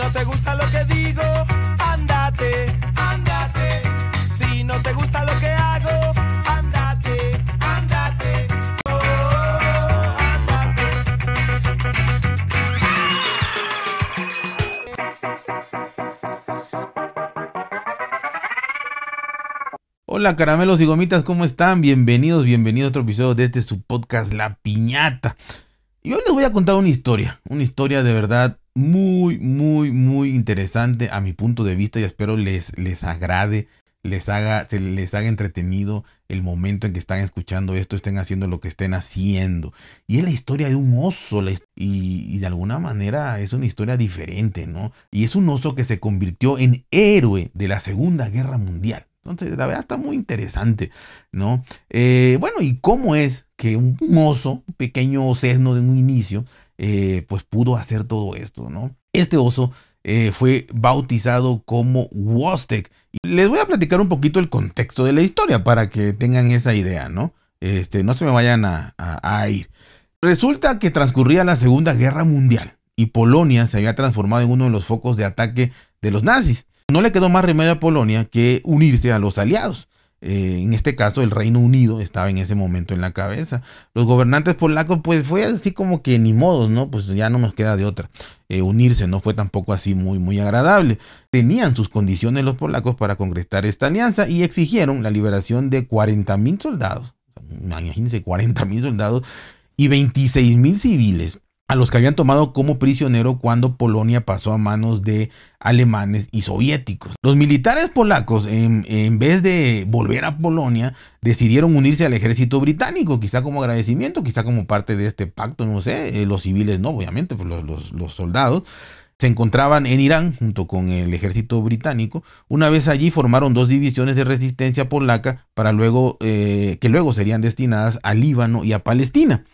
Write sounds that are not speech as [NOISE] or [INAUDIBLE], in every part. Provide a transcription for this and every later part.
no te gusta lo que digo, ándate, ándate. Si no te gusta lo que hago, ándate, ándate. Oh, ándate. Hola caramelos y gomitas, ¿cómo están? Bienvenidos, bienvenidos a otro episodio de este su podcast La Piñata. Y hoy les voy a contar una historia, una historia de verdad muy, muy, muy interesante a mi punto de vista y espero les, les agrade, les haga, les haga entretenido el momento en que están escuchando esto, estén haciendo lo que estén haciendo. Y es la historia de un oso y de alguna manera es una historia diferente, ¿no? Y es un oso que se convirtió en héroe de la Segunda Guerra Mundial. Entonces, la verdad está muy interesante, ¿no? Eh, bueno, ¿y cómo es que un oso, un pequeño sesno de un inicio, eh, pues pudo hacer todo esto, ¿no? Este oso eh, fue bautizado como Wostek. Y Les voy a platicar un poquito el contexto de la historia para que tengan esa idea, ¿no? Este, no se me vayan a, a- a ir. Resulta que transcurría la Segunda Guerra Mundial y Polonia se había transformado en uno de los focos de ataque de los nazis. No le quedó más remedio a Polonia que unirse a los aliados. Eh, en este caso, el Reino Unido estaba en ese momento en la cabeza. Los gobernantes polacos, pues fue así como que ni modos, ¿no? Pues ya no nos queda de otra. Eh, unirse no fue tampoco así muy, muy agradable. Tenían sus condiciones los polacos para concretar esta alianza y exigieron la liberación de 40 mil soldados. Imagínense, 40 mil soldados y 26 mil civiles a los que habían tomado como prisionero cuando Polonia pasó a manos de alemanes y soviéticos. Los militares polacos, en, en vez de volver a Polonia, decidieron unirse al ejército británico, quizá como agradecimiento, quizá como parte de este pacto, no sé, eh, los civiles no, obviamente, pues los, los- soldados. Se encontraban en Irán junto con el ejército británico. Una vez allí formaron dos divisiones de resistencia polaca para luego, eh, que luego serían destinadas a Líbano y a Palestina.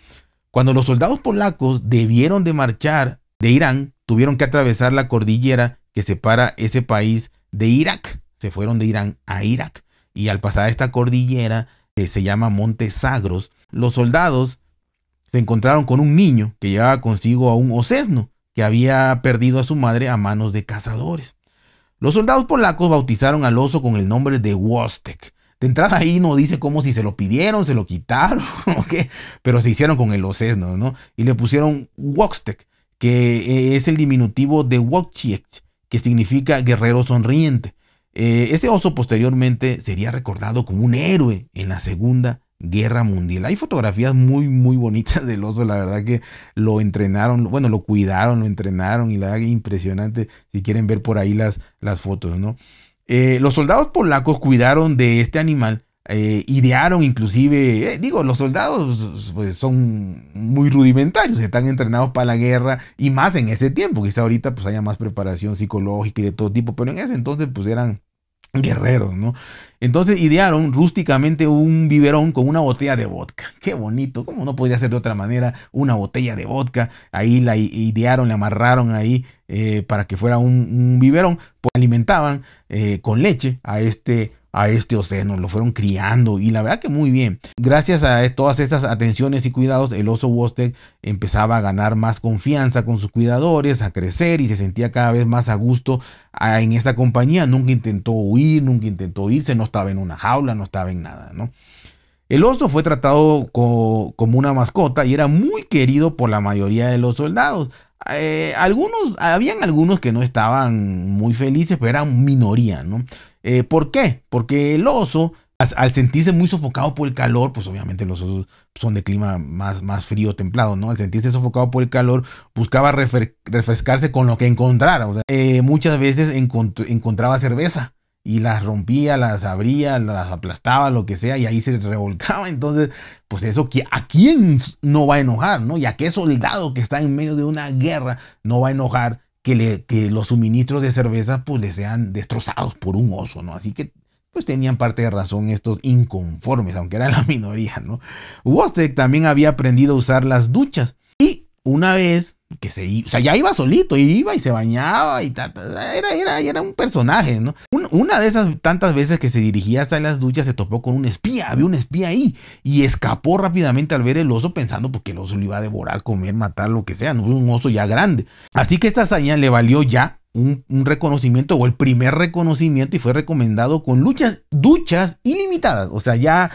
Cuando los soldados polacos debieron de marchar de Irán, tuvieron que atravesar la cordillera que separa ese país de Irak. Se fueron de Irán a Irak. Y al pasar esta cordillera, que se llama Monte Sagros, los soldados se encontraron con un niño que llevaba consigo a un osesno que había perdido a su madre a manos de cazadores. Los soldados polacos bautizaron al oso con el nombre de Wostek. De entrada ahí no dice como si se lo pidieron, se lo quitaron [LAUGHS] qué, pero se hicieron con el osesno, ¿no? Y le pusieron Wostek, que eh, es el diminutivo de Wojciech, que significa guerrero sonriente. Eh, ese oso posteriormente sería recordado como un héroe en la Segunda Guerra Mundial. Hay fotografías muy, muy bonitas del oso, la verdad que lo entrenaron, bueno, lo cuidaron, lo entrenaron y la impresionante si quieren ver por ahí las, las fotos, ¿no? Eh, los soldados polacos cuidaron de este animal, eh, idearon inclusive, eh, digo, los soldados pues, son muy rudimentarios, están entrenados para la guerra y más en ese tiempo, quizá ahorita pues haya más preparación psicológica y de todo tipo, pero en ese entonces pues eran guerreros, ¿no? Entonces idearon rústicamente un biberón con una botella de vodka. Qué bonito, ¿cómo no podría ser de otra manera? Una botella de vodka. Ahí la idearon, la amarraron ahí eh, para que fuera un, un biberón. Pues alimentaban eh, con leche a este a este océano, lo fueron criando y la verdad que muy bien. Gracias a todas estas atenciones y cuidados, el oso Wostek empezaba a ganar más confianza con sus cuidadores, a crecer y se sentía cada vez más a gusto en esta compañía. Nunca intentó huir, nunca intentó irse, no estaba en una jaula, no estaba en nada, ¿no? El oso fue tratado co- como una mascota y era muy querido por la mayoría de los soldados. Eh, algunos, habían algunos que no estaban muy felices, pero eran minoría, ¿no? Eh, ¿Por qué? Porque el oso, al sentirse muy sofocado por el calor, pues obviamente los osos son de clima más, más frío, templado, ¿no? Al sentirse sofocado por el calor, buscaba refrescarse con lo que encontrara. Eh, muchas veces encont- encontraba cerveza y las rompía, las abría, las aplastaba, lo que sea, y ahí se revolcaba. Entonces, pues eso, ¿qui- ¿a quién no va a enojar, no? Y a qué soldado que está en medio de una guerra no va a enojar que, los suministros de cerveza pues le sean destrozados por un oso, ¿no? Así que pues tenían parte de razón estos inconformes, aunque eran la [LAUGHS] minoría, ¿no? Wostek también había aprendido a usar las duchas y una vez que se iba, o sea, ya iba solito, iba y se bañaba y ta, ta, era, era, era un personaje, ¿no? Un- una de esas tantas veces que se dirigía hasta las duchas se topó con un espía, había un espía ahí y escapó rápidamente al ver el oso pensando porque el oso lo iba a devorar, comer, matar, lo que sea, no un oso ya grande. Así que esta hazaña le valió ya un, reconocimiento o el primer reconocimiento y fue recomendado con luchas, duchas ilimitadas. O sea, ya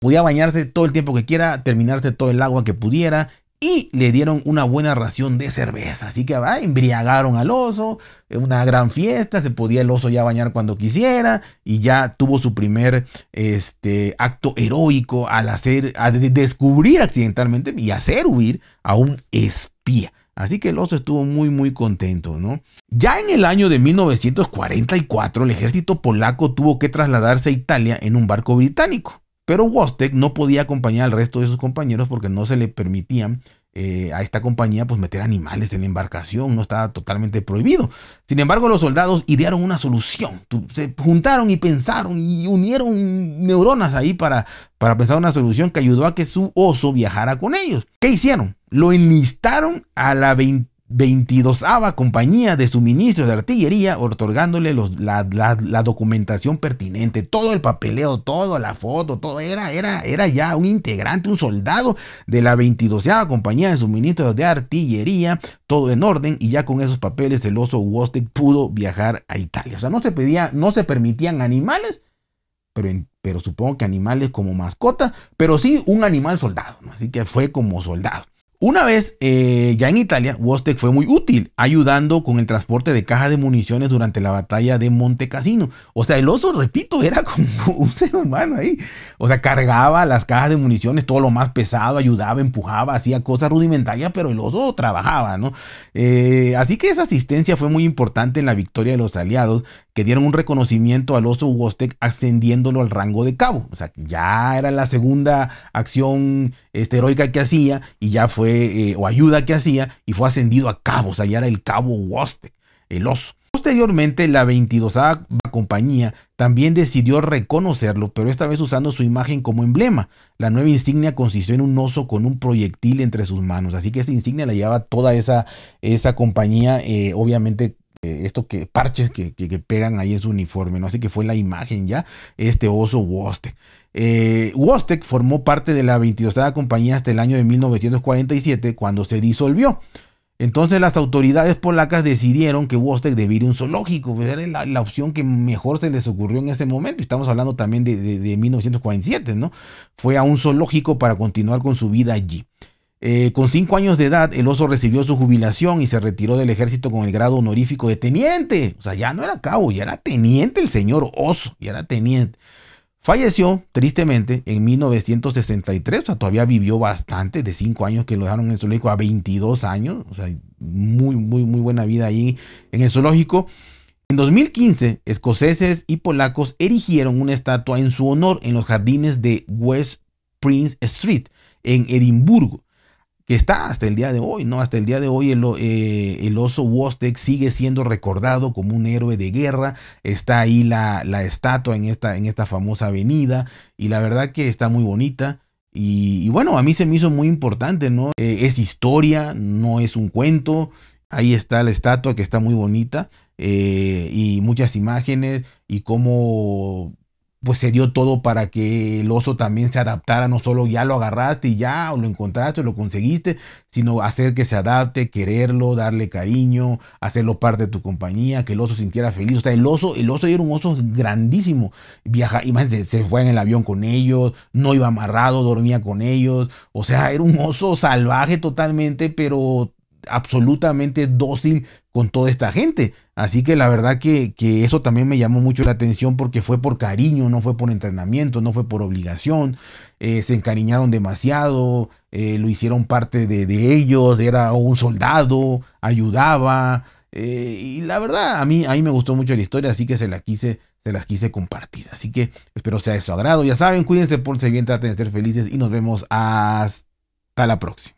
podía bañarse todo el tiempo que quiera, terminarse todo el agua que pudiera y le dieron una buena ración de cerveza. Así que embriagaron al oso, una gran fiesta, se podía el oso ya bañar cuando quisiera y ya tuvo su primer este, acto heroico al hacer, descubrir accidentalmente y hacer huir a un espía. Así que el oso estuvo muy muy contento, ¿no? Ya en el año de 1944 el ejército polaco tuvo que trasladarse a Italia en un barco británico. Pero Wostek no podía acompañar al resto de sus compañeros porque no se le permitían eh, a esta compañía pues meter animales en la embarcación, no estaba totalmente prohibido. Sin embargo, los soldados idearon una solución. Se juntaron y pensaron y unieron neuronas ahí para, para pensar una solución que ayudó a que su oso viajara con ellos. ¿Qué hicieron? Lo enlistaron a la 20 22 compañía de suministro de artillería, otorgándole la, documentación pertinente, todo el papeleo, todo, la foto, todo era, era, era ya un integrante, un soldado de la 22 compañía de suministro de artillería, todo en orden, y ya con esos papeles el oso Wostek pudo viajar a Italia. O sea, no se pedía, no se permitían animales, pero, pero supongo que animales como mascota, pero sí un animal soldado, así que fue como soldado. Una vez eh, ya en Italia, Wostek fue muy útil, ayudando con el transporte de cajas de municiones durante la batalla de Monte Cassino. O sea, el oso, repito, era como [LAUGHS] un ser humano ahí. O sea, cargaba las cajas de municiones, todo lo más pesado, ayudaba, empujaba, hacía cosas rudimentarias, pero el oso trabajaba, ¿no? Eh, así que esa asistencia fue muy importante en la victoria de los aliados, que dieron un reconocimiento al oso Wostek ascendiéndolo al rango de cabo. O sea, ya era la segunda acción este, heroica que hacía y ya fue, eh, o ayuda que hacía, y fue ascendido a cabo. O sea, ya era el cabo Wostek, el oso. Posteriormente, la 22 compañía también decidió reconocerlo, pero esta vez usando su imagen como emblema. La nueva insignia consistió en un oso con un proyectil entre sus manos, así que esta insignia la llevaba toda esa, esa compañía, eh, obviamente esto que parches que, pegan ahí en su uniforme, ¿no? Así que fue la imagen ya, este oso Wostek. Eh, Wostek formó parte de la 22 compañía hasta el año de 1947 cuando se disolvió. Entonces las autoridades polacas decidieron que Wostek debía ir a un zoológico, pues, era la, opción que mejor se les ocurrió en ese momento. Estamos hablando también de, de 1947, ¿no? Fue a un zoológico para continuar con su vida allí. Eh, con cinco años de edad, el oso recibió su jubilación y se retiró del ejército con el grado honorífico de teniente. O sea, ya no era cabo, ya era teniente el señor oso, ya era teniente. Falleció, tristemente, en 1963, o sea, todavía vivió bastante, de cinco años que lo dejaron en el zoológico a 22 años, o sea, muy, muy, muy buena vida ahí en el zoológico. En 2015, escoceses y polacos erigieron una estatua en su honor en los jardines de West Prince Street, en Edimburgo que está hasta el día de hoy, ¿no? Hasta el día de hoy el, eh, oso Wostek sigue siendo recordado como un héroe de guerra. Está ahí la, la, estatua en esta, en esta famosa avenida y la verdad que está muy bonita. Y, bueno, a mí se me hizo muy importante, ¿no? Eh, es historia, no es un cuento. Ahí está la estatua que está muy bonita eh, y muchas imágenes y cómo pues se dio todo para que el oso también se adaptara, no solo ya lo agarraste y ya, o lo encontraste, o lo conseguiste, sino hacer que se adapte, quererlo, darle cariño, hacerlo parte de tu compañía, que el oso sintiera feliz. O sea, el oso, el oso era un oso grandísimo. Viaja, imagínense, se fue en el avión con ellos, no iba amarrado, dormía con ellos. O sea, era un oso salvaje totalmente, pero absolutamente dócil con toda esta gente. Así que la verdad que, eso también me llamó mucho la atención porque fue por cariño, no fue por entrenamiento, no fue por obligación. Eh, se encariñaron demasiado, eh, lo hicieron parte de, ellos, era un soldado, ayudaba. Eh, y la verdad, a mí, a mí me gustó mucho la historia, así que se la quise, se las quise compartir. Así que espero sea de su agrado. Ya saben, cuídense, por bien, traten de ser felices y nos vemos hasta la próxima.